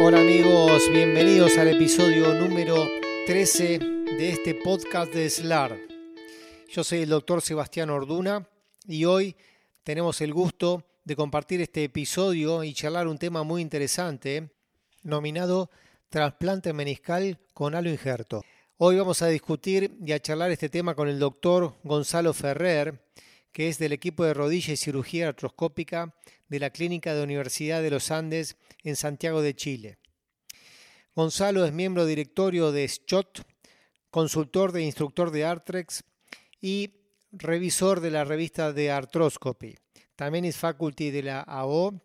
Hola amigos, bienvenidos al episodio número 13 de este podcast de SLAR. Yo soy el doctor Sebastián Orduna y hoy tenemos el gusto de compartir este episodio y charlar un tema muy interesante nominado trasplante meniscal con halo injerto. Hoy vamos a discutir y a charlar este tema con el doctor Gonzalo Ferrer, que es del equipo de rodilla y cirugía artroscópica de la Clínica de Universidad de los Andes en Santiago de Chile. Gonzalo es miembro directorio de SCHOT, consultor de instructor de Artrex y revisor de la revista de Arthroscopy. También es faculty de la AO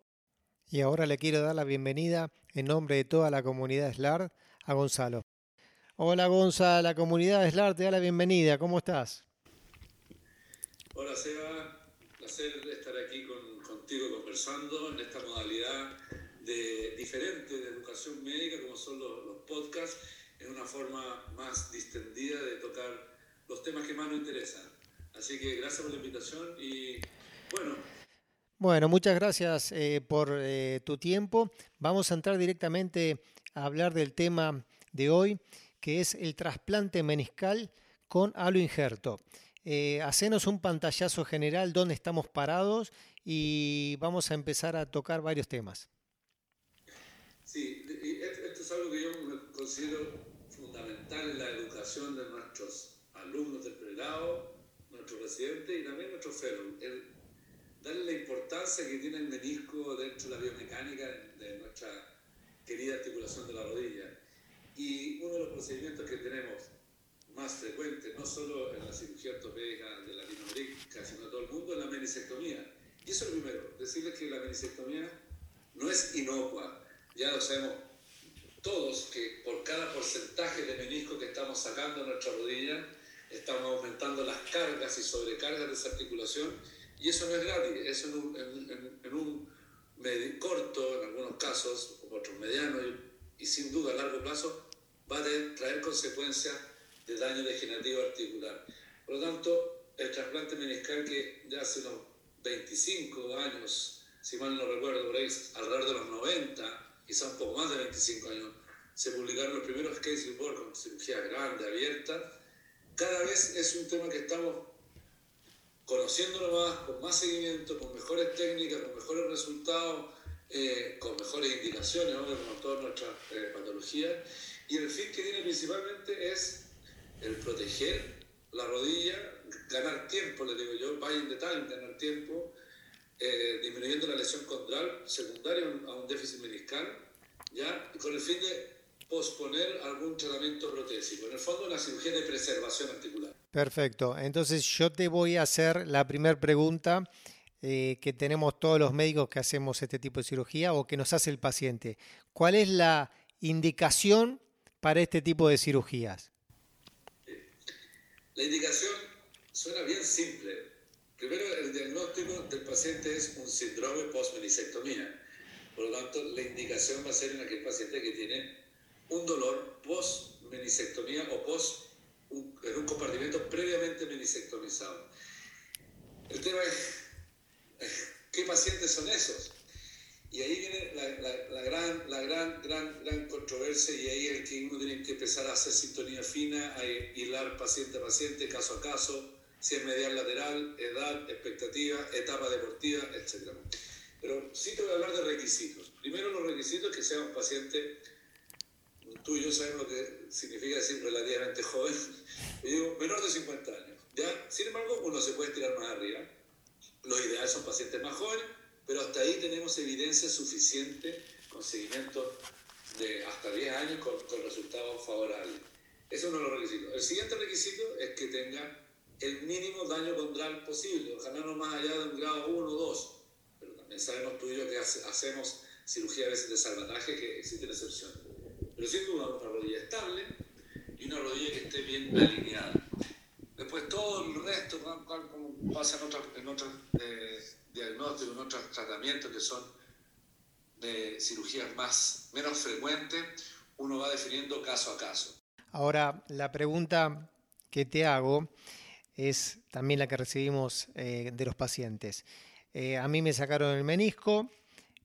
y ahora le quiero dar la bienvenida en nombre de toda la comunidad SLAR a Gonzalo. Hola Gonzalo, la comunidad SLAR te da la bienvenida. ¿Cómo estás? Hola Seba, placer estar aquí contigo conversando en esta modalidad de, diferente de educación médica como son los, los podcasts, en una forma más distendida de tocar los temas que más nos interesan. Así que gracias por la invitación y bueno. Bueno, muchas gracias eh, por eh, tu tiempo. Vamos a entrar directamente a hablar del tema de hoy, que es el trasplante meniscal con halo injerto. Eh, hacenos un pantallazo general dónde estamos parados y vamos a empezar a tocar varios temas. Sí, esto es algo que yo considero fundamental en la educación de nuestros alumnos del pregrado, nuestros residentes y también nuestros fellows. darle la importancia que tiene el menisco dentro de la biomecánica de nuestra querida articulación de la rodilla. Y uno de los procedimientos que tenemos más frecuente, no solo en la cirugía ortopédica de Latinoamérica, sino en todo el mundo, es la menisectomía. Y eso es lo primero, decirles que la menisectomía no es inocua. Ya lo sabemos todos que por cada porcentaje de menisco que estamos sacando en nuestra rodilla, estamos aumentando las cargas y sobrecargas de esa articulación. Y eso no es gratis, eso en un, en, un corto, en algunos casos, otros medianos, y, y sin duda a largo plazo, va a traer consecuencias de daño degenerativo articular. Por lo tanto, el trasplante meniscal que ya hace unos 25 años, si mal no recuerdo, por ahí alrededor de los 90, quizá un poco más de 25 años, se publicaron los primeros case reports con cirugía grande, abierta. Cada vez es un tema que estamos conociéndolo más, con más seguimiento, con mejores técnicas, con mejores resultados, eh, con mejores indicaciones, ¿no? como todas nuestras eh, patologías. Y el fin que tiene principalmente es el proteger la rodilla, ganar tiempo, le digo yo, in the time, ganar tiempo, eh, disminuyendo la lesión condral secundaria a un déficit meniscal, ¿ya? con el fin de posponer algún tratamiento protésico. En el fondo, una cirugía de preservación articular. Perfecto. Entonces, yo te voy a hacer la primera pregunta eh, que tenemos todos los médicos que hacemos este tipo de cirugía o que nos hace el paciente. ¿Cuál es la indicación para este tipo de cirugías? La indicación suena bien simple. Primero, el diagnóstico del paciente es un síndrome post-menisectomía. Por lo tanto, la indicación va a ser en aquel paciente que tiene un dolor post-menisectomía o post en un compartimento previamente menisectomizado. El tema es, ¿qué pacientes son esos? Y ahí viene la, gran, la gran, gran, gran controversia y ahí es que uno tiene que empezar a hacer sintonía fina, a hilar paciente a paciente, caso a caso, si es medial lateral, edad, expectativa, etapa deportiva, etc. Pero sí te voy a hablar de requisitos. Primero los requisitos que sea un paciente, tú y yo sabemos lo que significa decir relativamente joven, yo digo menor de 50 años. ¿ya? Sin embargo, uno se puede tirar más arriba. Los ideales son pacientes más jóvenes pero hasta ahí tenemos evidencia suficiente con seguimiento de hasta 10 años con, resultados favorables. Ese es uno de los requisitos. El siguiente requisito es que tenga el mínimo daño condral posible, ojalá no más allá de un grado 1 o 2, pero también sabemos tú y yo que hacemos cirugía a veces de salvataje que existen excepciones. Pero sin duda una rodilla estable y una rodilla que esté bien alineada. Después todo el resto, como pasa en otras, en otras eh, diagnósticos, en otros tratamientos que son de cirugías más, menos frecuentes, uno va definiendo caso a caso. Ahora, la pregunta que te hago es también la que recibimos eh, de los pacientes. Eh, a mí me sacaron el menisco,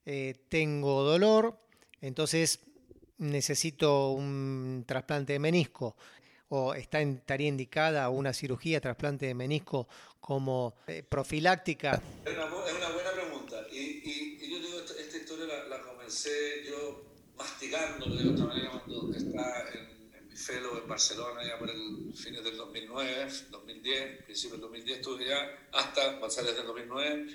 eh, tengo dolor, entonces necesito un trasplante de menisco o está, estaría indicada una cirugía trasplante de menisco como profiláctica? Es una, buena pregunta. Y, yo digo, esta, historia la, comencé yo masticando, de otra manera, cuando estaba en, en, mi fellow en Barcelona, ya por el fines del 2009, 2010, principio del 2010 estuve ya, hasta pasar desde el 2009,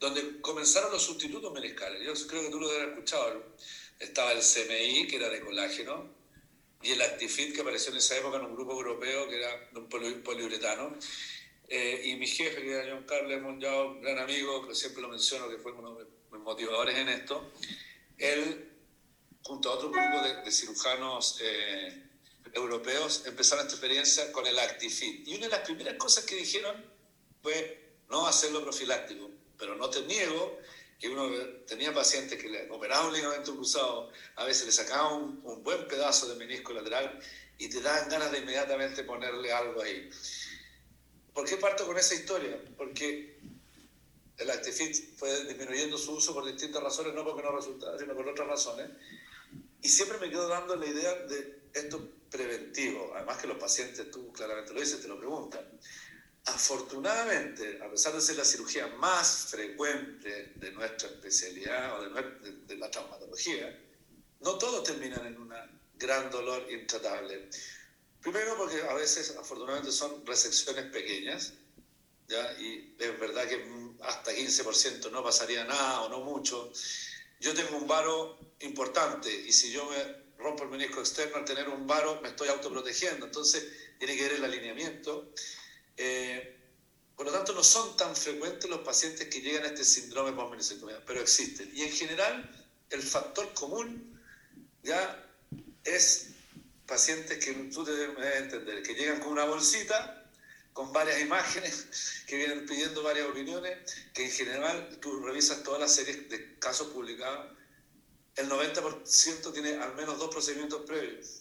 donde comenzaron los sustitutos meniscales. Yo creo que tú lo haber escuchado. Estaba el CMI, que era de colágeno, y el Actifit, que apareció en esa época en un grupo europeo que era de un poliuretano. Eh, y mi jefe, que era John Carlos un gran amigo, que siempre lo menciono, que fue uno de mis motivadores en esto, él, junto a otro grupo de, cirujanos eh, europeos, empezaron esta experiencia con el Actifit. Y una de las primeras cosas que dijeron fue no hacerlo profiláctico, pero no te niego que uno tenía pacientes que le operaban un ligamento cruzado, a veces le sacaban un, buen pedazo de menisco lateral y te dan ganas de inmediatamente ponerle algo ahí. ¿Por qué parto con esa historia? Porque el Actifit fue disminuyendo su uso por distintas razones, no porque no resultara, sino por otras razones. Y siempre me quedo dando la idea de esto preventivo, además que los pacientes, tú claramente lo dices, te lo preguntan. Afortunadamente, a pesar de ser la cirugía más frecuente de nuestra especialidad o de, la traumatología, no todos terminan en un gran dolor intratable. Primero porque a veces, afortunadamente, son resecciones pequeñas, ¿ya? y es verdad que hasta 15% no pasaría nada o no mucho. Yo tengo un varo importante y si yo me rompo el menisco externo al tener un varo me estoy autoprotegiendo, entonces tiene que ver el alineamiento. Eh, por lo tanto, no son tan frecuentes los pacientes que llegan a este síndrome post pero existen. Y en general, el factor común ya es pacientes que tú debes entender, que llegan con una bolsita con varias imágenes, que vienen pidiendo varias opiniones, que en general tú revisas todas las series de casos publicados, el 90% tiene al menos dos procedimientos previos.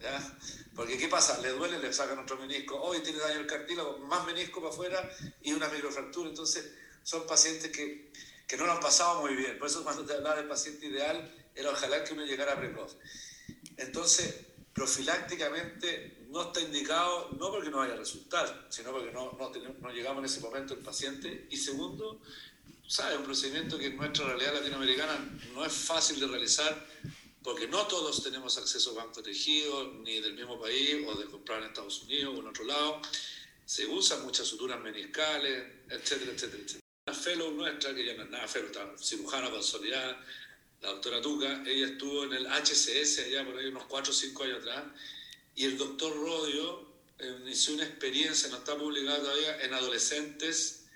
¿ya? Porque ¿qué pasa? Le duele, le sacan otro menisco, hoy tiene daño el cartílago, más menisco para afuera y una microfractura. Entonces, son pacientes que, que no lo han pasado muy bien. Por eso cuando te hablaba del paciente ideal, era ojalá que uno llegara precoz. Entonces, profilácticamente no está indicado, no porque no vaya a resultar, sino porque no, no, no llegamos en ese momento el paciente. Y segundo, ¿sabe? Un procedimiento que en nuestra realidad latinoamericana no es fácil de realizar porque no todos tenemos acceso a banco tejido, ni del mismo país, o de comprar en Estados Unidos o en otro lado. Se usan muchas suturas meniscales, etcétera, etcétera, etcétera. Una fellow nuestra, que ya no es nada fellow, está cirujana consolidada, la doctora Tuca, ella estuvo en el HCS allá por ahí unos 4 o 5 años atrás, y el doctor Rodio eh, inició una experiencia, no está publicada todavía, en adolescentes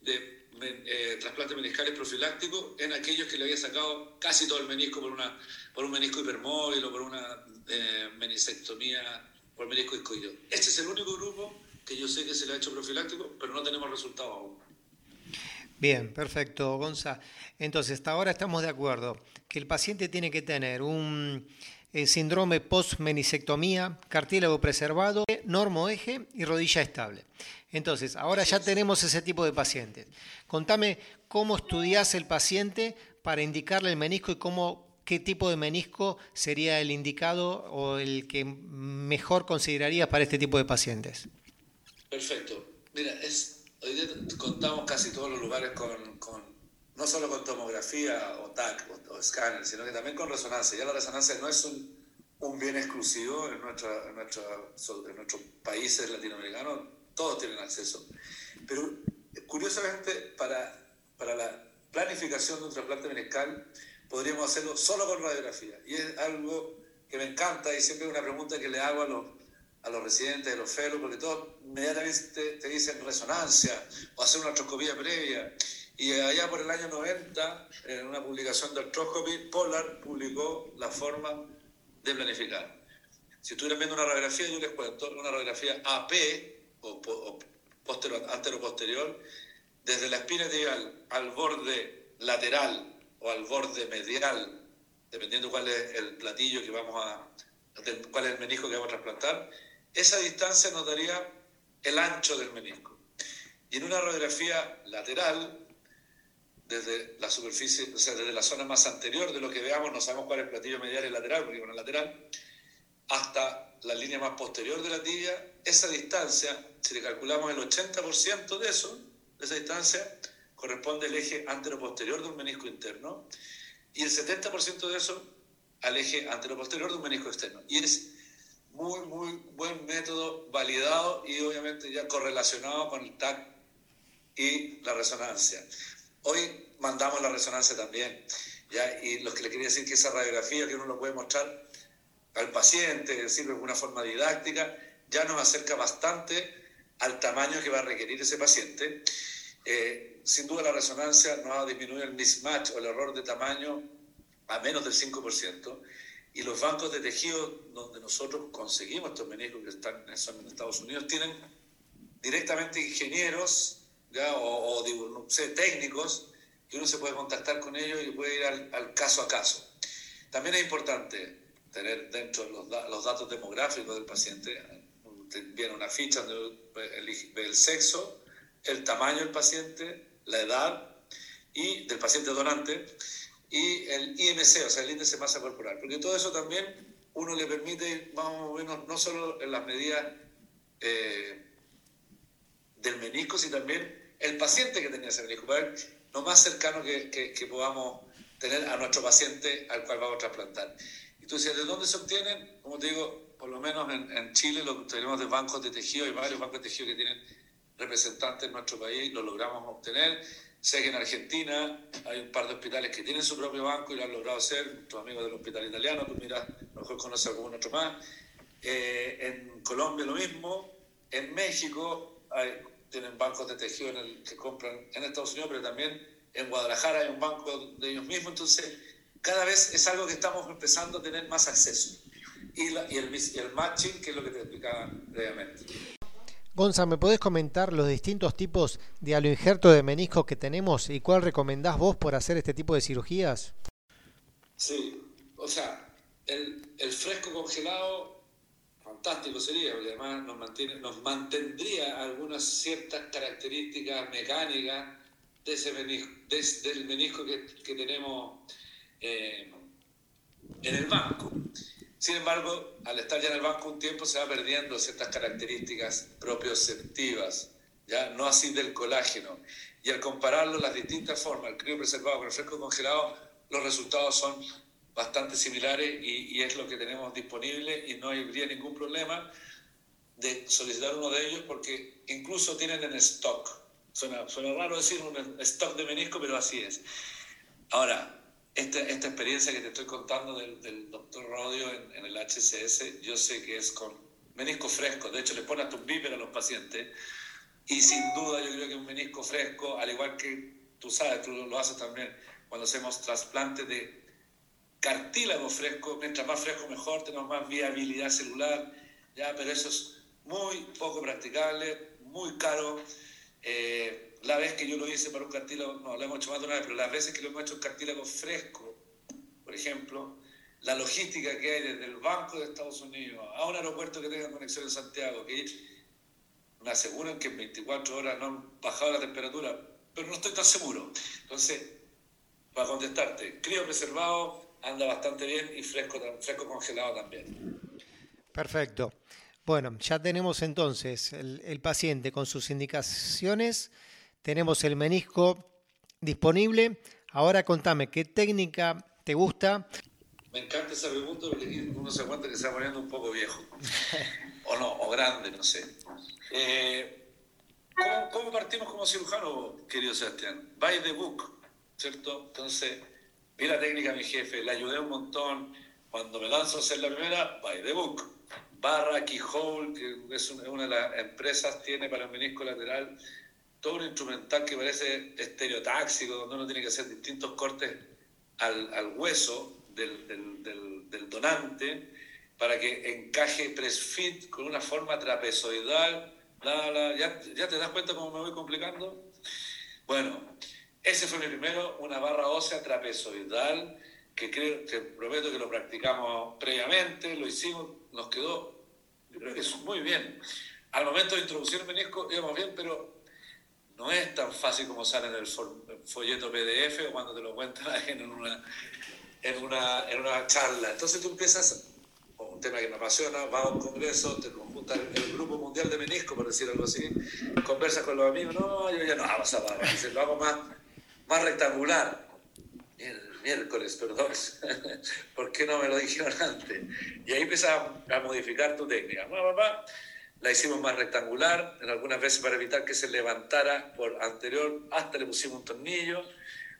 de eh, trasplantes meniscales profilácticos en aquellos que le había sacado casi todo el menisco por, una, por un menisco hipermóvil o por una eh, menisectomía por menisco discoideo. Este es el único grupo que yo sé que se le ha hecho profiláctico, pero no tenemos resultados aún. Bien, perfecto, Gonza. Entonces, hasta ahora estamos de acuerdo que el paciente tiene que tener un eh, síndrome post-menisectomía, cartílago preservado, normoeje y rodilla estable. Entonces, ahora ya tenemos ese tipo de pacientes. Contame cómo estudias el paciente para indicarle el menisco y cómo, qué tipo de menisco sería el indicado o el que mejor considerarías para este tipo de pacientes. Perfecto. Mira, hoy día contamos casi todos los lugares con, no solo con tomografía o TAC o, escáner, sino que también con resonancia. Ya la resonancia no es un, bien exclusivo en, nuestra, en, nuestra, en nuestros países latinoamericanos todos tienen acceso. Pero curiosamente, para, para la planificación de un trasplante meniscal, podríamos hacerlo solo con radiografía. Y es algo que me encanta y siempre es una pregunta que le hago a los, a los residentes de los felos, porque todos inmediatamente te, dicen resonancia o hacer una artroscopía previa. Y allá por el año 90, en una publicación de Arthroscopy, Polar publicó la forma de planificar. Si estuvieran viendo una radiografía, yo les cuento, una radiografía AP, o, antero-posterior, desde la espina tibial al borde lateral o al borde medial, dependiendo cuál es el platillo que vamos a, cuál es el menisco que vamos a trasplantar, esa distancia nos daría el ancho del menisco. Y en una radiografía lateral, desde la superficie, o sea, desde la zona más anterior de lo que veamos, no sabemos cuál es el platillo medial y lateral, porque con el lateral, hasta la línea más posterior de la tibia, esa distancia, si le calculamos el 80% de eso, de esa distancia, corresponde al eje anteroposterior de un menisco interno y el 70% de eso al eje anteroposterior de un menisco externo. Y es muy, muy buen método validado y obviamente ya correlacionado con el TAC y la resonancia. Hoy mandamos la resonancia también, ¿ya? y lo que le quería decir que esa radiografía que uno lo puede mostrar al paciente, sirve de alguna forma didáctica, ya nos acerca bastante al tamaño que va a requerir ese paciente. Eh, sin duda la resonancia nos va a disminuir el mismatch o el error de tamaño a menos del 5%. Y los bancos de tejido donde nosotros conseguimos estos meniscos que están, son en Estados Unidos tienen directamente ingenieros ¿ya? o, no sé, técnicos que uno se puede contactar con ellos y puede ir al, caso a caso. También es importante tener dentro los, los datos demográficos del paciente, viene una ficha donde ve el sexo, el tamaño del paciente, la edad y del paciente donante y el IMC, o sea, el índice de masa corporal. Porque todo eso también uno le permite más o menos, no solo en las medidas eh, del menisco, sino también el paciente que tenía ese ver lo más cercano que, que, podamos tener a nuestro paciente al cual vamos a trasplantar. Y tú dices, ¿de dónde se obtienen? Como te digo, por lo menos en, en Chile lo tenemos de bancos de tejido, hay varios bancos de tejido que tienen representantes en nuestro país, lo logramos obtener. Sé que en Argentina hay un par de hospitales que tienen su propio banco y lo han logrado hacer, tus amigos del hospital italiano, tú miras, a lo mejor conoces algún otro más. Eh, en Colombia lo mismo, en México hay, tienen bancos de tejido en el, que compran en Estados Unidos, pero también en Guadalajara hay un banco de ellos mismos, entonces cada vez es algo que estamos empezando a tener más acceso. Y, y, el, y el matching, que es lo que te explicaba previamente. Gonza, ¿me podés comentar los distintos tipos de aloinjerto de menisco que tenemos y cuál recomendás vos por hacer este tipo de cirugías? Sí, o sea, el, fresco congelado, fantástico sería, porque además nos, mantiene, nos mantendría algunas ciertas características mecánicas del menisco que, tenemos eh, en el banco. Sin embargo, al estar ya en el banco un tiempo se va perdiendo ciertas características propioceptivas, ya no así del colágeno. Y al compararlo las distintas formas, el crío preservado con el fresco congelado, los resultados son bastante similares y, es lo que tenemos disponible y no habría ningún problema de solicitar uno de ellos porque incluso tienen en stock. Suena, suena raro decir un stock de menisco, pero así es. Ahora, esta, esta experiencia que te estoy contando del, del doctor Rodio en, el HCS, yo sé que es con menisco fresco, de hecho le pones tu bíper a los pacientes y sin duda yo creo que un menisco fresco, al igual que tú sabes, tú lo haces también cuando hacemos trasplantes de cartílago fresco, mientras más fresco mejor, tenemos más viabilidad celular, ya, pero eso es muy poco practicable, muy caro. Eh, la vez que yo lo hice para un cartílago, no, lo hemos hecho más de una vez, pero las veces que lo hemos hecho un cartílago fresco, por ejemplo, la logística que hay desde el Banco de Estados Unidos a un aeropuerto que tenga conexión en Santiago, que me aseguran que en 24 horas no han bajado la temperatura, pero no estoy tan seguro. Entonces, para contestarte, crío preservado anda bastante bien y fresco, fresco congelado también. Perfecto. Bueno, ya tenemos entonces el, el paciente con sus indicaciones tenemos el menisco disponible. Ahora contame, ¿qué técnica te gusta? Me encanta esa pregunta porque uno se cuenta que se va poniendo un poco viejo. o no, o grande, no sé. Eh, ¿cómo, partimos como cirujano, querido Sebastián? By the book, ¿cierto? Entonces, vi la técnica mi jefe, le ayudé un montón. Cuando me lanzo a hacer la primera, by the book. Barra, Keyhole, que es una de las empresas, tiene para el menisco lateral todo un instrumental que parece estereotáxico, donde uno tiene que hacer distintos cortes al, al hueso del, del, del, donante para que encaje press-fit con una forma trapezoidal. ¿Ya, ¿Ya te das cuenta cómo me voy complicando? Bueno, ese fue mi primero, una barra ósea trapezoidal, que creo, que prometo que lo practicamos previamente, lo hicimos, nos quedó, yo creo que es muy bien. Al momento de introducir el menisco íbamos bien, pero no es tan fácil como sale en el folleto PDF o cuando te lo cuentan en una, en una, en una charla. Entonces tú empiezas, un tema que me apasiona, vas a un congreso, te junta el Grupo Mundial de Menisco, por decir algo así, conversas con los amigos, no, yo ya no hago zapatos, lo hago más, más rectangular. El miércoles, perdón, ¿por qué no me lo dijeron antes? Y ahí empiezas a, modificar tu técnica. La hicimos más rectangular, en algunas veces para evitar que se levantara por anterior, hasta le pusimos un tornillo.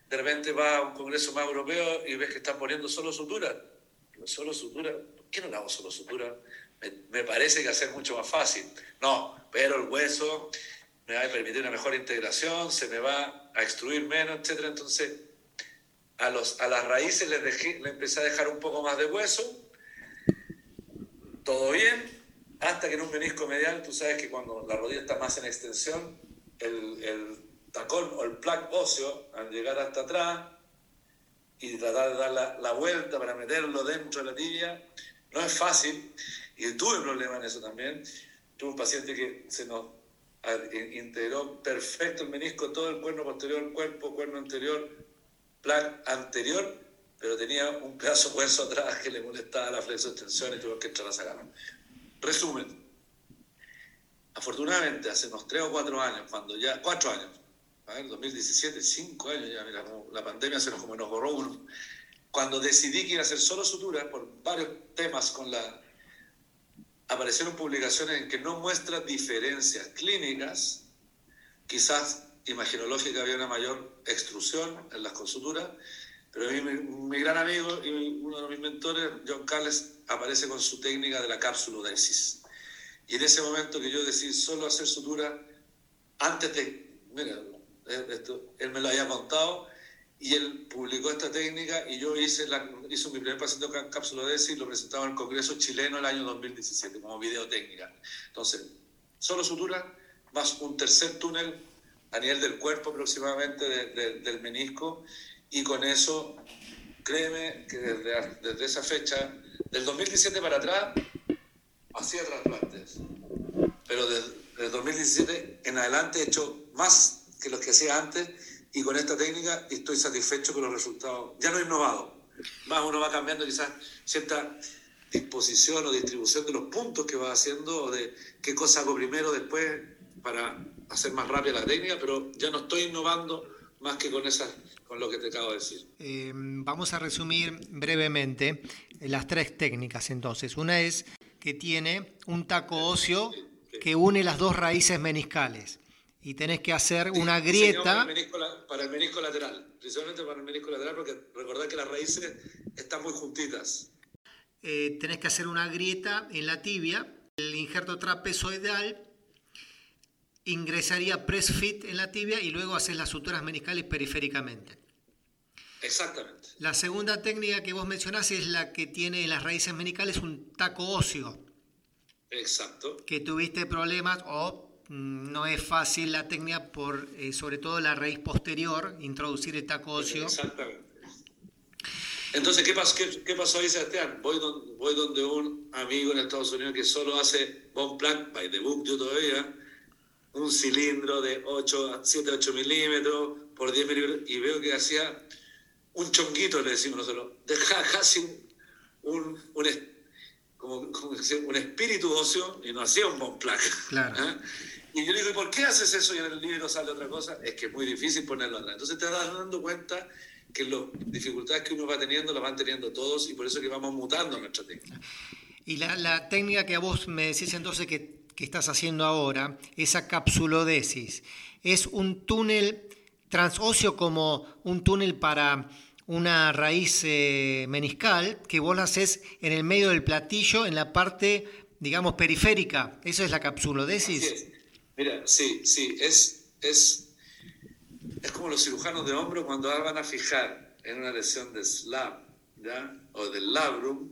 De repente vas a un congreso más europeo y ves que están poniendo solo sutura. Solo sutura, ¿por qué no le hago solo sutura? Me, parece que hacer mucho más fácil. No, pero el hueso me va a permitir una mejor integración, se me va a extruir menos, etc. Entonces, a, los, a las raíces les, les empecé a dejar un poco más de hueso. Todo bien, hasta que en un menisco medial, tú sabes que cuando la rodilla está más en extensión, el, el tacón o el plaque óseo, al llegar hasta atrás y tratar de dar la, vuelta para meterlo dentro de la tibia, no es fácil. Y tuve un problema en eso también. Tuve un paciente que se nos integró perfecto el menisco, todo el cuerno posterior, cuerpo, cuerno anterior, plaque anterior, pero tenía un pedazo de hueso atrás que le molestaba la flexo-extensión y tuvo que entrar a sacarlo. Resumen, afortunadamente hace unos tres o cuatro años, cuando ya, cuatro años, a ver, 2017, cinco años ya, mira, la pandemia se nos, como nos borró uno, cuando decidí que iba a hacer solo sutura por varios temas con la... Aparecieron publicaciones en que no muestra diferencias clínicas, quizás imaginológica había una mayor extrusión en las consuturas, pero mi, gran amigo y uno de mis mentores, John Carles, aparece con su técnica de la capsulodesis. Y en ese momento que yo decidí solo hacer sutura, antes de, mira, esto, él me lo había contado y él publicó esta técnica y yo hice, la, hice mi primer paciente con capsulodesis y lo presentaba en el Congreso chileno el año 2017 como videotécnica. Entonces, solo sutura más un tercer túnel a nivel del cuerpo aproximadamente del menisco y con eso, créeme que desde, desde esa fecha, del 2017 para atrás, hacía trasplantes. Pero desde, el 2017 en adelante he hecho más que los que hacía antes y con esta técnica estoy satisfecho con los resultados. Ya no he innovado. Más uno va cambiando quizás cierta disposición o distribución de los puntos que va haciendo o de qué cosa hago primero, después para hacer más rápida la técnica, pero ya no estoy innovando más que con esas con lo que te acabo de decir. Eh, vamos a resumir brevemente las tres técnicas entonces. Una es que tiene un taco óseo que une las dos raíces meniscales y tenés que hacer una grieta. Para el, menisco, para el, menisco, lateral, principalmente para el menisco lateral, porque recordad que las raíces están muy juntitas. Eh, tenés que hacer una grieta en la tibia, el injerto trapezoidal ingresaría press fit en la tibia y luego haces las suturas meniscales periféricamente. Exactamente. La segunda técnica que vos mencionás es la que tiene en las raíces meniscales un taco óseo. Exacto. Que tuviste problemas o no es fácil la técnica por eh, sobre todo la raíz posterior, introducir el taco óseo. Exactamente. Entonces, ¿qué pasó, qué, pasó ahí, Sebastián? Voy, voy donde un amigo en Estados Unidos que solo hace bone plaque, by the book yo todavía, un cilindro de 8, 7, 8 milímetros por 10 milímetros y veo que hacía un chonguito, le decimos nosotros, deja casi un, un, como, un espíritu óseo y no hacía un bon plaque. Claro. ¿Ah? Y yo le digo, ¿y por qué haces eso y en el libro sale otra cosa? Es que es muy difícil ponerlo atrás. Entonces te vas dando cuenta que las dificultades que uno va teniendo las van teniendo todos y por eso que vamos mutando nuestra técnica. Y la, la técnica que a vos me decís entonces que que estás haciendo ahora, esa capsulodesis, es un túnel transóseo como un túnel para una raíz eh, meniscal que vos la haces en el medio del platillo, en la parte, digamos, periférica. ¿Eso es la capsulodesis? Mira, sí, sí, es, es, es como los cirujanos de hombro cuando van a fijar en una lesión de slab ¿ya? o del labrum,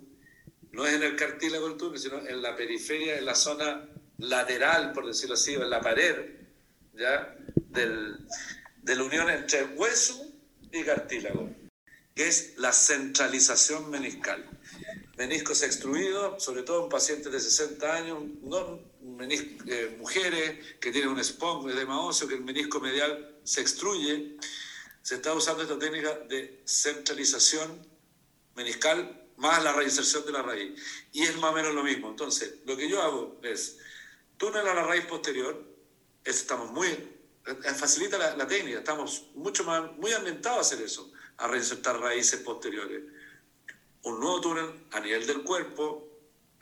no es en el cartílago del túnel, sino en la periferia, en la zona lateral, por decirlo así, en la pared, ¿ya? Del, de la unión entre hueso y cartílago, que es la centralización meniscal. Meniscos extruidos, sobre todo en pacientes de 60 años, no eh, mujeres que tienen un esponjo, de óseo, que el menisco medial se extruye. se está usando esta técnica de centralización meniscal más la reinserción de la raíz. Y es más o menos lo mismo. Entonces, lo que yo hago es túnel a la raíz posterior, estamos muy, eh, facilita la, técnica, estamos mucho más, muy ambientados a hacer eso, a reinsertar raíces posteriores. Un nuevo túnel a nivel del cuerpo,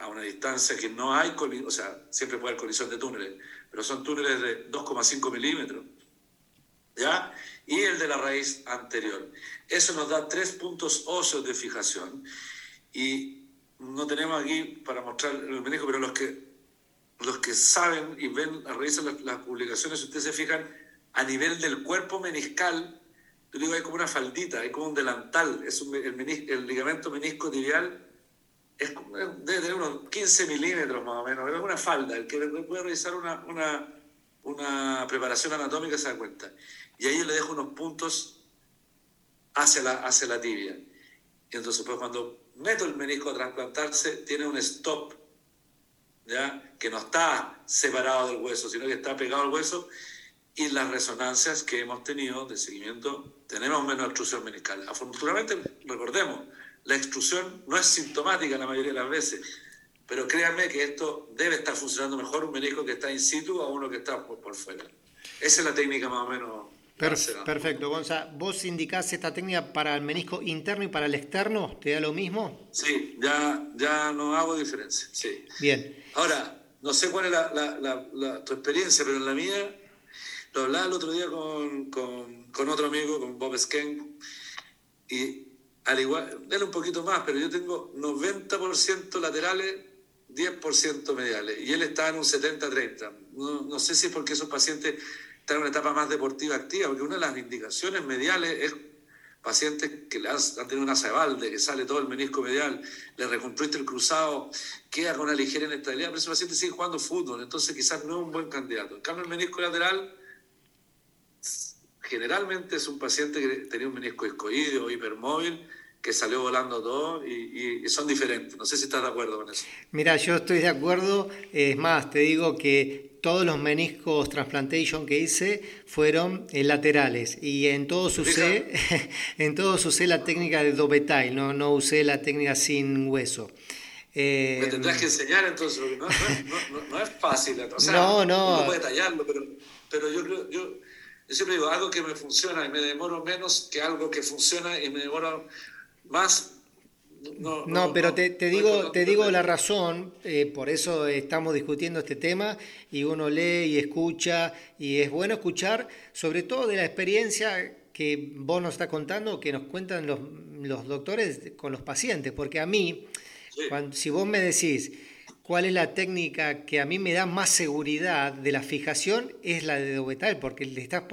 a una distancia que no hay, o sea, siempre puede haber colisión de túneles, pero son túneles de 2,5 milímetros. ¿Ya? Y el de la raíz anterior. Eso nos da tres puntos óseos de fijación y no tenemos aquí para mostrar el menisco, pero los que, los que saben y ven, revisan las, las publicaciones, si ustedes se fijan, a nivel del cuerpo meniscal, yo digo, hay como una faldita, hay como un delantal, es un, el, ligamento menisco tibial es, debe tener unos 15 milímetros más o menos, es una falda, el que puede revisar una, una, una preparación anatómica se da cuenta. Y ahí le dejo unos puntos hacia la, hacia la tibia. Y entonces, pues cuando meto el menisco a trasplantarse, tiene un stop, ¿ya? que no está separado del hueso, sino que está pegado al hueso. Y las resonancias que hemos tenido de seguimiento, tenemos menos extrusión meniscal. Afortunadamente, recordemos, la extrusión no es sintomática la mayoría de las veces, pero créanme que esto debe estar funcionando mejor un menisco que está in situ a uno que está por, por fuera. Esa es la técnica más o menos perfecto, Gonza. ¿Vos indicás esta técnica para el menisco interno y para el externo? ¿Te da lo mismo? Sí, ya, ya no hago diferencia. Sí. Bien. Ahora, no sé cuál es la, tu experiencia, pero en la mía, lo hablaba el otro día con, con, con otro amigo, con Bob Sken, y al igual, él un poquito más, pero yo tengo 90% laterales, 10% mediales, y él está en un 70-30. No, no sé si es porque esos pacientes está en una etapa más deportiva activa, porque una de las indicaciones mediales es pacientes que han, tenido una cebalde, que sale todo el menisco medial, le reconstruiste el cruzado, queda con una ligera inestabilidad, pero ese paciente sigue jugando fútbol, entonces quizás no es un buen candidato. En cambio, el menisco lateral generalmente es un paciente que tenía un menisco escoídeo o hipermóvil, que salió volando todo y, son diferentes. No sé si estás de acuerdo con eso. Mira, yo estoy de acuerdo. Es más, te digo que todos los meniscos transplantation que hice fueron eh, laterales y en todos usé, en todos usé la técnica de Dobetai, no, no usé la técnica sin hueso. Eh, Me tendrás que enseñar entonces, porque no, no, es fácil. O sea, no, no. Uno puede tallarlo, pero, pero yo creo, yo, yo siempre digo, algo que me funciona y me demoro menos que algo que funciona y me demora más. No, pero te, digo, te digo la razón, eh, por eso estamos discutiendo este tema y uno lee y escucha y es bueno escuchar sobre todo de la experiencia que vos nos estás contando, que nos cuentan los, los doctores con los pacientes, porque a mí, si vos me decís cuál es la técnica que a mí me da más seguridad de la fijación, es la de Dobetal, porque estás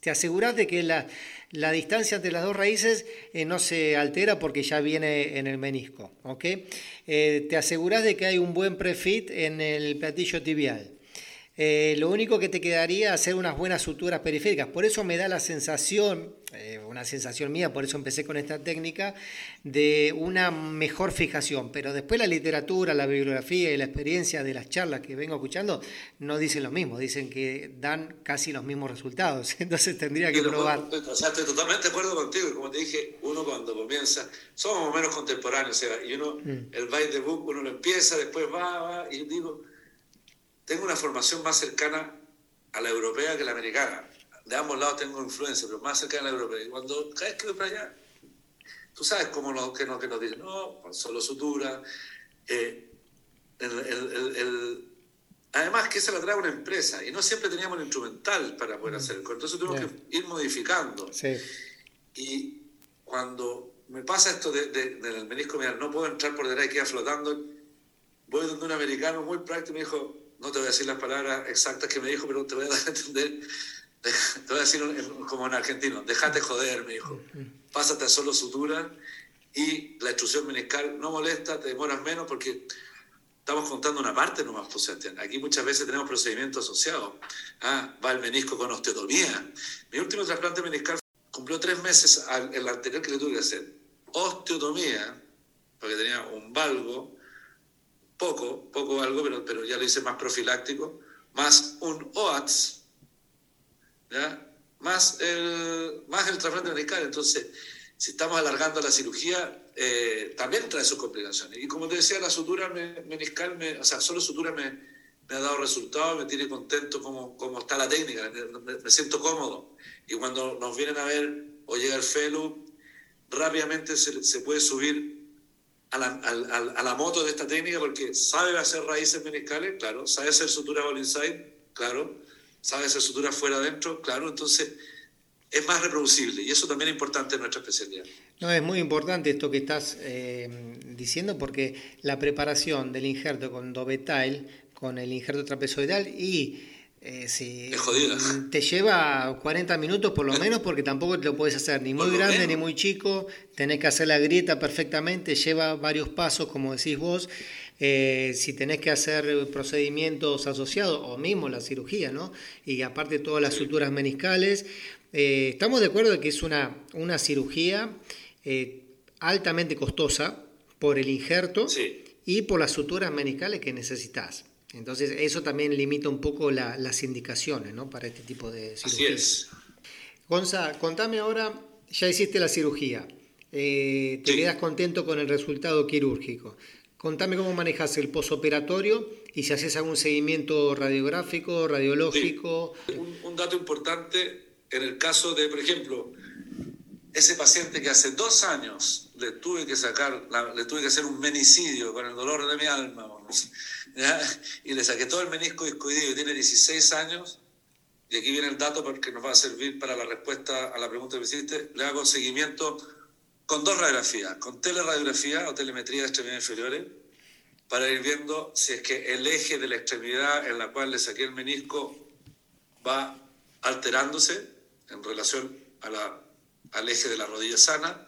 te aseguras de que la la distancia entre las dos raíces eh, no se altera porque ya viene en el menisco. Eh, te aseguras de que hay un buen prefit en el platillo tibial. Eh, lo único que te quedaría es hacer unas buenas suturas periféricas. Por eso me da la sensación, eh, una sensación mía, por eso empecé con esta técnica, de una mejor fijación. Pero después la literatura, la bibliografía y la experiencia de las charlas que vengo escuchando no dicen lo mismo, dicen que dan casi los mismos resultados. Entonces tendría que probar. O sea, estoy totalmente de acuerdo contigo. Como te dije, uno cuando comienza, somos menos contemporáneos, o sea, y uno, mm. el by the book, uno lo empieza, después va, va, y digo tengo una formación más cercana a la europea que a la americana. De ambos lados tengo influencia, pero más cercana a la europea. Y cuando cada vez que voy para allá, tú sabes cómo que, nos, que nos dicen, no, solo sutura. Eh, además que se la trae una empresa y no siempre teníamos el instrumental para poder mm. hacerlo. Entonces tuvimos que ir modificando. Sí. Y cuando me pasa esto de, del menisco mira, no puedo entrar por detrás y queda flotando, voy donde un americano muy práctico me dijo, no te voy a decir las palabras exactas que me dijo, pero te voy a dar a entender, te voy a decir como en argentino, déjate joder, me dijo, pásate a solo sutura y la extrusión meniscal no molesta, te demoras menos porque estamos contando una parte nomás, pues, aquí muchas veces tenemos procedimientos asociados. Ah, va el menisco con osteotomía. Mi último trasplante meniscal cumplió tres meses al, el anterior que le tuve que hacer. Osteotomía, porque tenía un valgo, poco, poco algo, pero, pero ya lo hice más profiláctico, más un OATS, más el, más el trasplante meniscal. Entonces, si estamos alargando la cirugía, eh, también trae sus complicaciones. Y como te decía, la sutura meniscal, me, o sea, solo sutura me, me, ha dado resultados, me tiene contento como, como está la técnica, me, siento cómodo. Y cuando nos vienen a ver o llega el FELU, rápidamente se, se puede subir a la, a, a la, moto de esta técnica porque sabe hacer raíces meniscales, claro, sabe hacer sutura all inside, claro, sabe hacer sutura fuera adentro, claro, entonces es más reproducible y eso también es importante en nuestra especialidad. No, es muy importante esto que estás eh, diciendo porque la preparación del injerto con Dobetal, con el injerto trapezoidal y eh, si te lleva 40 minutos por lo menos porque tampoco te lo puedes hacer ni muy grande ni muy chico, tenés que hacer la grieta perfectamente, lleva varios pasos como decís vos, eh, si tenés que hacer procedimientos asociados o mismo la cirugía, ¿no? Y aparte todas las suturas meniscales, eh, estamos de acuerdo de que es una, una cirugía altamente costosa por el injerto y por las suturas meniscales que necesitas. Entonces, eso también limita un poco las indicaciones ¿no? para este tipo de cirugía. Así es. Gonza, contame ahora, ya hiciste la cirugía, eh, te quedas contento con el resultado quirúrgico. Contame cómo manejas el posoperatorio y si haces algún seguimiento radiográfico, radiológico. Un, un, dato importante en el caso de, por ejemplo, ese paciente que hace dos años le tuve que sacar, le tuve que hacer un menicidio con el dolor de mi alma, y le saqué todo el menisco discoideo y tiene 16 años, y aquí viene el dato porque nos va a servir para la respuesta a la pregunta que me hiciste, le hago seguimiento con dos radiografías, con teleradiografía o telemetría de extremidades inferiores, para ir viendo si es que el eje de la extremidad en la cual le saqué el menisco va alterándose en relación a la, al eje de la rodilla sana.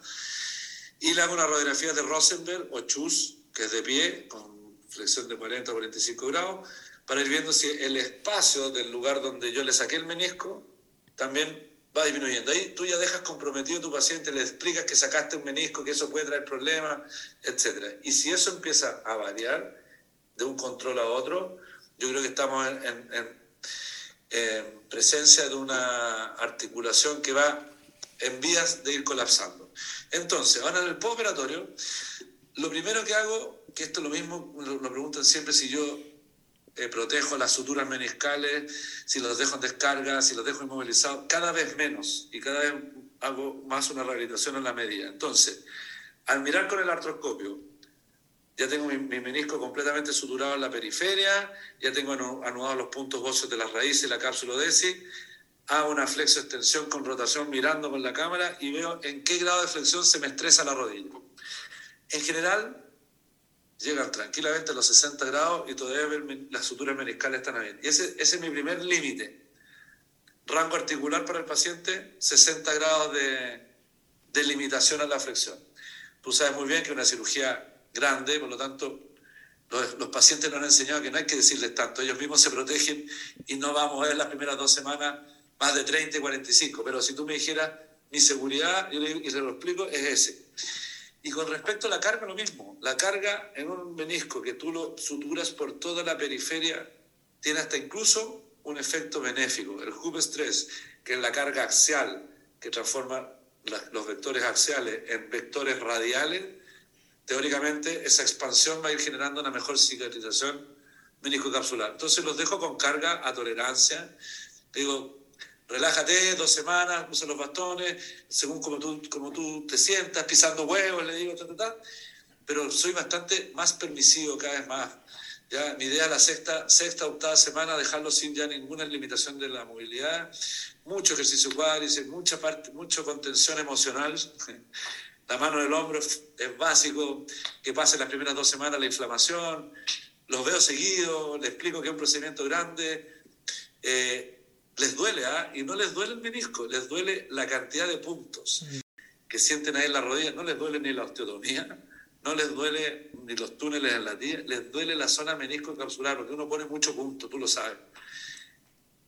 Y le hago una radiografía de Rosenberg o Chus, que es de pie, con flexión de 40 a 45 grados, para ir viendo si el espacio del lugar donde yo le saqué el menisco también va disminuyendo. Ahí tú ya dejas comprometido a tu paciente, le explicas que sacaste un menisco, que eso puede traer problemas, etc. Y si eso empieza a variar de un control a otro, yo creo que estamos en presencia de una articulación que va en vías de ir colapsando. Entonces, ahora en el postoperatorio, lo primero que hago, que esto es lo mismo, lo preguntan siempre si yo eh, protejo las suturas meniscales, si los dejo en descarga, si los dejo inmovilizados, cada vez menos y cada vez hago más una rehabilitación en la medida. Entonces, al mirar con el artroscopio, ya tengo mi, menisco completamente suturado en la periferia, ya tengo anudados los puntos óseos de las raíces la cápsula DESI, hago una flexo extensión con rotación mirando con la cámara y veo en qué grado de flexión se me estresa la rodilla. En general, llegan tranquilamente a los 60 grados y todavía las suturas meniscales están bien. Y ese, ese es mi primer límite. Rango articular para el paciente, 60 grados de, de limitación a la flexión. Tú sabes muy bien que una cirugía grande, por lo tanto, los, pacientes nos han enseñado que no hay que decirles tanto, ellos mismos se protegen y no vamos a ver las primeras dos semanas más de 30 y 45, pero si tú me dijeras, mi seguridad, yo le, y lo explico, es ese. Y con respecto a la carga, lo mismo. La carga en un menisco que tú lo suturas por toda la periferia tiene hasta incluso un efecto benéfico. El hub stress, que es la carga axial, que transforma los vectores axiales en vectores radiales, teóricamente esa expansión va a ir generando una mejor cicatrización meniscocapsular. Entonces los dejo con carga a tolerancia. Digo, relájate dos semanas, usa los bastones, según como tú, como tú te sientas, pisando huevos, le digo, ta, ta, ta. pero soy bastante más permisivo cada vez más. Ya, mi idea es la sexta, sexta, octava semana, dejarlo sin ya ninguna limitación de la movilidad, mucho ejercicio cuádriceps, mucha parte, mucha contención emocional, la mano del hombro es, básico, que pase las primeras dos semanas la inflamación, los veo seguido, les explico que es un procedimiento grande, eh, les duele, ¿ah? y no les duele el menisco, les duele la cantidad de puntos que sienten ahí en la rodilla, no les duele ni la osteotomía, no les duele ni los túneles en la tía, les duele la zona menisco capsular, porque uno pone mucho punto, tú lo sabes.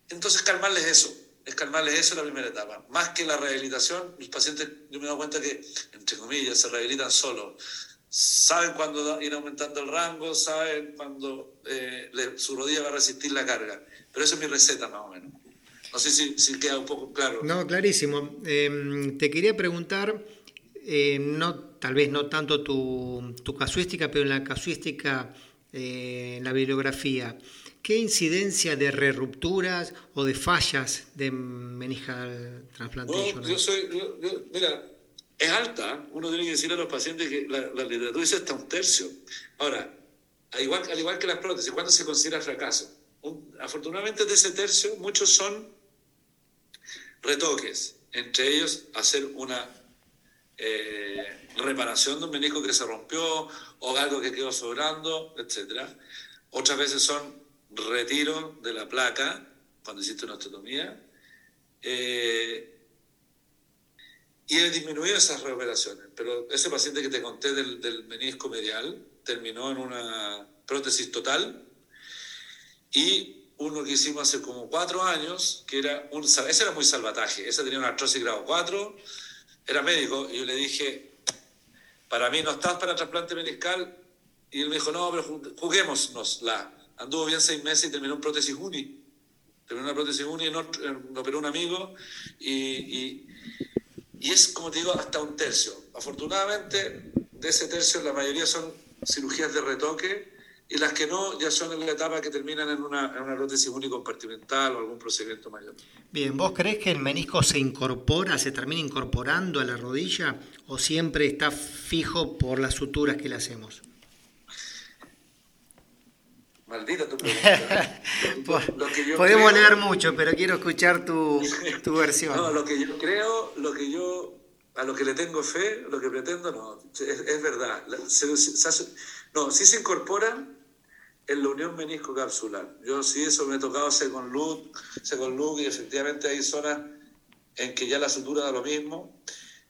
Entonces calmarles eso, es calmarles eso en la primera etapa. Más que la rehabilitación, los pacientes, yo me he dado cuenta que, entre comillas, se rehabilitan solos. Saben cuándo ir aumentando el rango, saben cuándo eh, su rodilla va a resistir la carga. Pero eso es mi receta, más o menos. No sé si, queda un poco claro. No, clarísimo. Em, te quería preguntar, eh, no, tal vez no tanto tu, tu casuística, pero en la casuística, eh, en la bibliografía, ¿qué incidencia de rerupturas o de fallas de meningeal transplantation? yo soy, mira, es alta. Uno tiene que decir a los pacientes que la, literatura dice hasta un tercio. Ahora, al igual, al igual que las prótesis, ¿cuándo se considera fracaso? afortunadamente de ese tercio, muchos son retoques, entre ellos hacer una eh, reparación de un menisco que se rompió o algo que quedó sobrando, etc. Otras veces son retiro de la placa cuando hiciste una osteotomía. Eh, y he disminuido esas reoperaciones. Pero ese paciente que te conté del, del menisco medial terminó en una prótesis total y uno que hicimos hace como cuatro años, que era un, ese era muy salvataje, ese tenía una artrosis grado 4, era médico, y yo le dije, para mí no estás para trasplante meniscal, y él me dijo, no, pero juguémonos la. Anduvo bien seis meses y terminó en prótesis uni. Terminó una prótesis uni, lo operó un amigo, y, y es, como te digo, hasta un tercio. Afortunadamente, de ese tercio la mayoría son cirugías de retoque, y las que no ya son en la etapa que terminan en una, en una prótesis unicompartimental o algún procedimiento mayor. Bien, ¿vos crees que el menisco se incorpora, se termina incorporando a la rodilla o siempre está fijo por las suturas que le hacemos? Maldita tu pregunta. Podemos leer mucho, pero quiero escuchar tu, tu versión. no, lo que yo creo, lo que yo a lo que le tengo fe, lo que pretendo, no, es, verdad. No, sí se incorpora en la unión menisco-capsular. Yo sí eso me he tocado hacer con luz, con luz y efectivamente hay zonas en que ya la sutura da lo mismo.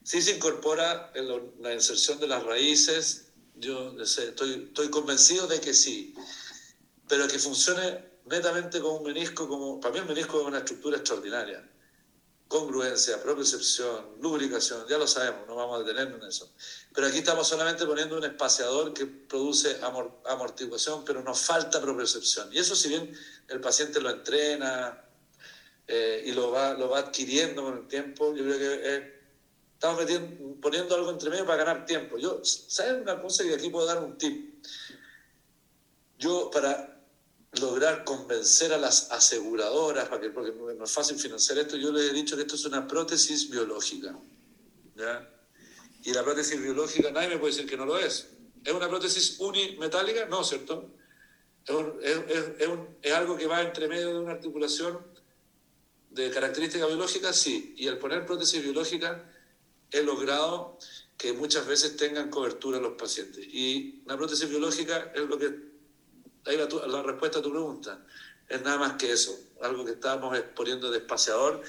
Sí se incorpora en la, inserción de las raíces, yo estoy, estoy convencido de que sí, pero que funcione netamente como un menisco, como, para mí el menisco es una estructura extraordinaria congruencia, propiocepción, lubricación, ya lo sabemos, no vamos a detenernos en eso. Pero aquí estamos solamente poniendo un espaciador que produce amortiguación, pero nos falta propiocepción. Y eso si bien el paciente lo entrena eh, y lo va, lo va adquiriendo con el tiempo, yo creo que estamos metiendo, poniendo algo entre medio para ganar tiempo. Yo, ¿saben una cosa? que aquí puedo dar un tip. Yo, para lograr convencer a las aseguradoras, para que, porque no es fácil financiar esto, yo les he dicho que esto es una prótesis biológica. ¿ya? Y la prótesis biológica, nadie me puede decir que no lo es. ¿Es una prótesis unimetálica? No, ¿cierto? Es, es, es, es, algo que va entre medio de una articulación de características biológicas, sí. Y al poner prótesis biológica he logrado que muchas veces tengan cobertura los pacientes. Y la prótesis biológica es lo que ahí la, la, respuesta a tu pregunta. Es nada más que eso, algo que estábamos poniendo de espaciador,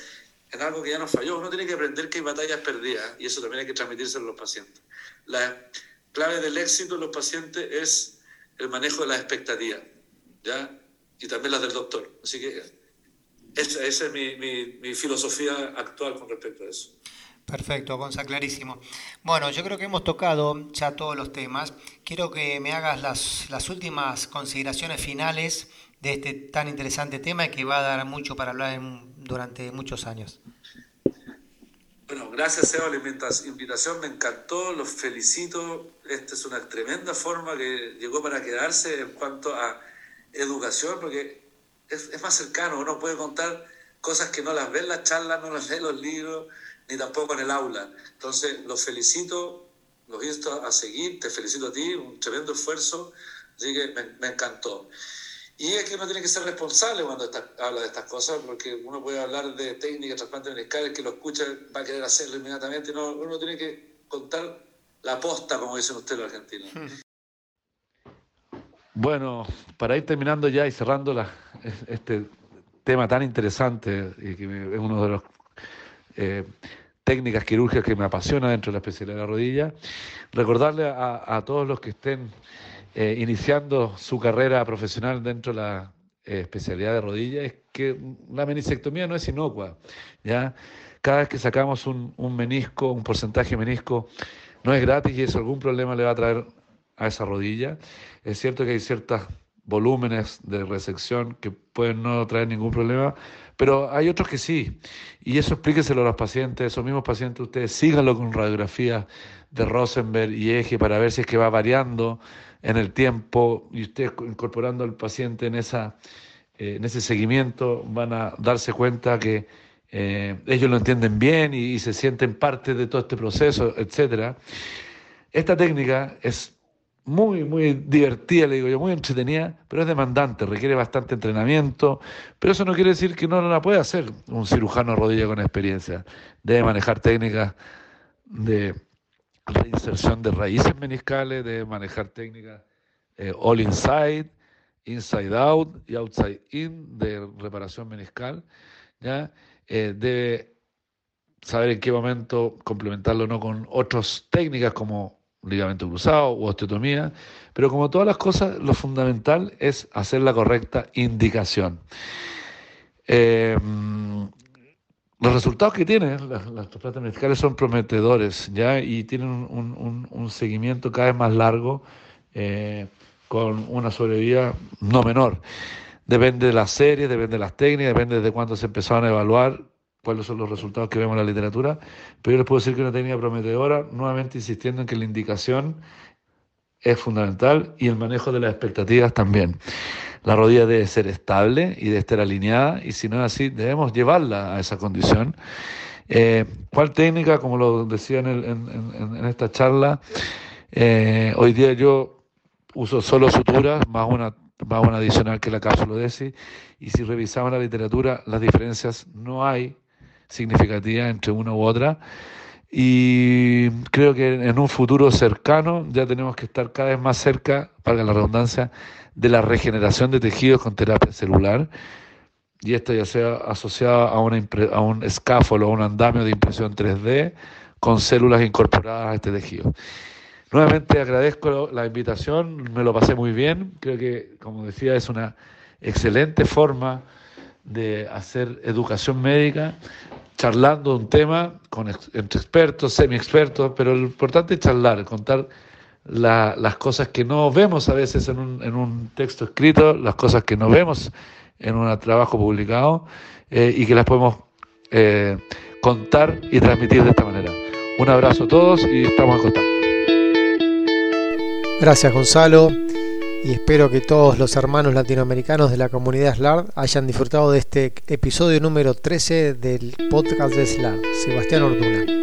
en algo que ya nos falló. Uno tiene que aprender que hay batallas perdidas y eso también hay que transmitirse a los pacientes. La clave del éxito en los pacientes es el manejo de las expectativas, ¿ya? Y también las del doctor. Así que esa, esa es mi, mi, mi filosofía actual con respecto a eso. Perfecto, Gonza, clarísimo. Bueno, yo creo que hemos tocado ya todos los temas. Quiero que me hagas las, las últimas consideraciones finales de este tan interesante tema y que va a dar mucho para hablar durante muchos años. Bueno, gracias Seba la invitación, me encantó, los felicito. Esta es una tremenda forma que llegó para quedarse en cuanto a educación, porque es, más cercano, uno puede contar cosas que no las ve en las charlas, no las ve en los libros ni tampoco en el aula. Entonces, los felicito, los insto a seguir, te felicito a ti, un tremendo esfuerzo, así que me, encantó. Y es que uno tiene que ser responsable cuando habla de estas cosas, porque uno puede hablar de técnicas, trasplantes meniscales, que lo escucha, va a querer hacerlo inmediatamente, no, uno tiene que contar la posta, como dicen ustedes los argentinos. Bueno, para ir terminando ya y cerrando la, este tema tan interesante, y que es uno de los eh, técnicas quirúrgicas que me apasiona dentro de la especialidad de la rodilla. Recordarle a, todos los que estén eh, iniciando su carrera profesional dentro de la eh, especialidad de rodilla es que la menisectomía no es inocua. ¿ya? Cada vez que sacamos un, un menisco, un porcentaje de menisco, no es gratis y eso algún problema le va a traer a esa rodilla. Es cierto que hay ciertas volúmenes de resección que pueden no traer ningún problema, pero hay otros que sí. Y eso explíqueselo a los pacientes, esos mismos pacientes, ustedes síganlo con radiografías de Rosenberg y eje para ver si es que va variando en el tiempo y ustedes incorporando al paciente en, esa, eh, en ese seguimiento van a darse cuenta que eh, ellos lo entienden bien y, y, se sienten parte de todo este proceso, etcétera. Esta técnica es muy, muy divertida, le digo yo, muy entretenida, pero es demandante, requiere bastante entrenamiento, pero eso no quiere decir que no la pueda hacer un cirujano rodilla con experiencia. Debe manejar técnicas de reinserción de raíces meniscales, debe manejar técnicas eh, all inside, inside out y outside in de reparación meniscal. Eh, debe saber en qué momento complementarlo o no con otras técnicas como ligamento cruzado u osteotomía, pero como todas las cosas, lo fundamental es hacer la correcta indicación. Eh, los resultados que tienen las, las trasplantes meniscales son prometedores, ¿ya? Y tienen un seguimiento cada vez más largo eh, con una sobrevida no menor. Depende de las series, depende de las técnicas, depende de cuándo se empezaron a evaluar cuáles son los resultados que vemos en la literatura, pero yo les puedo decir que una técnica prometedora, nuevamente insistiendo en que la indicación es fundamental y el manejo de las expectativas también. La rodilla debe ser estable y debe estar alineada y si no es así, debemos llevarla a esa condición. Eh, ¿Cuál técnica? Como lo decía en, el, en, esta charla, eh, hoy día yo uso solo suturas más una más una adicional que la cápsula DESI y si revisamos la literatura las diferencias no hay significativa entre una u otra. Y creo que en un futuro cercano ya tenemos que estar cada vez más cerca, valga la redundancia, de la regeneración de tejidos con terapia celular. Y esto ya sea asociado a, una a un escáfolo, a un andamio de impresión 3D con células incorporadas a este tejido. Nuevamente agradezco la invitación, me lo pasé muy bien. Creo que, como decía, es una excelente forma de hacer educación médica, charlando un tema con, entre expertos, semi-expertos, pero lo importante es charlar, contar la, las cosas que no vemos a veces en un, en un, texto escrito, las cosas que no vemos en un trabajo publicado eh, y que las podemos eh, contar y transmitir de esta manera. Un abrazo a todos y estamos en contacto. Gracias Gonzalo y espero que todos los hermanos latinoamericanos de la comunidad SLAR hayan disfrutado de este episodio número 13 del podcast de SLAR. Sebastián Orduna.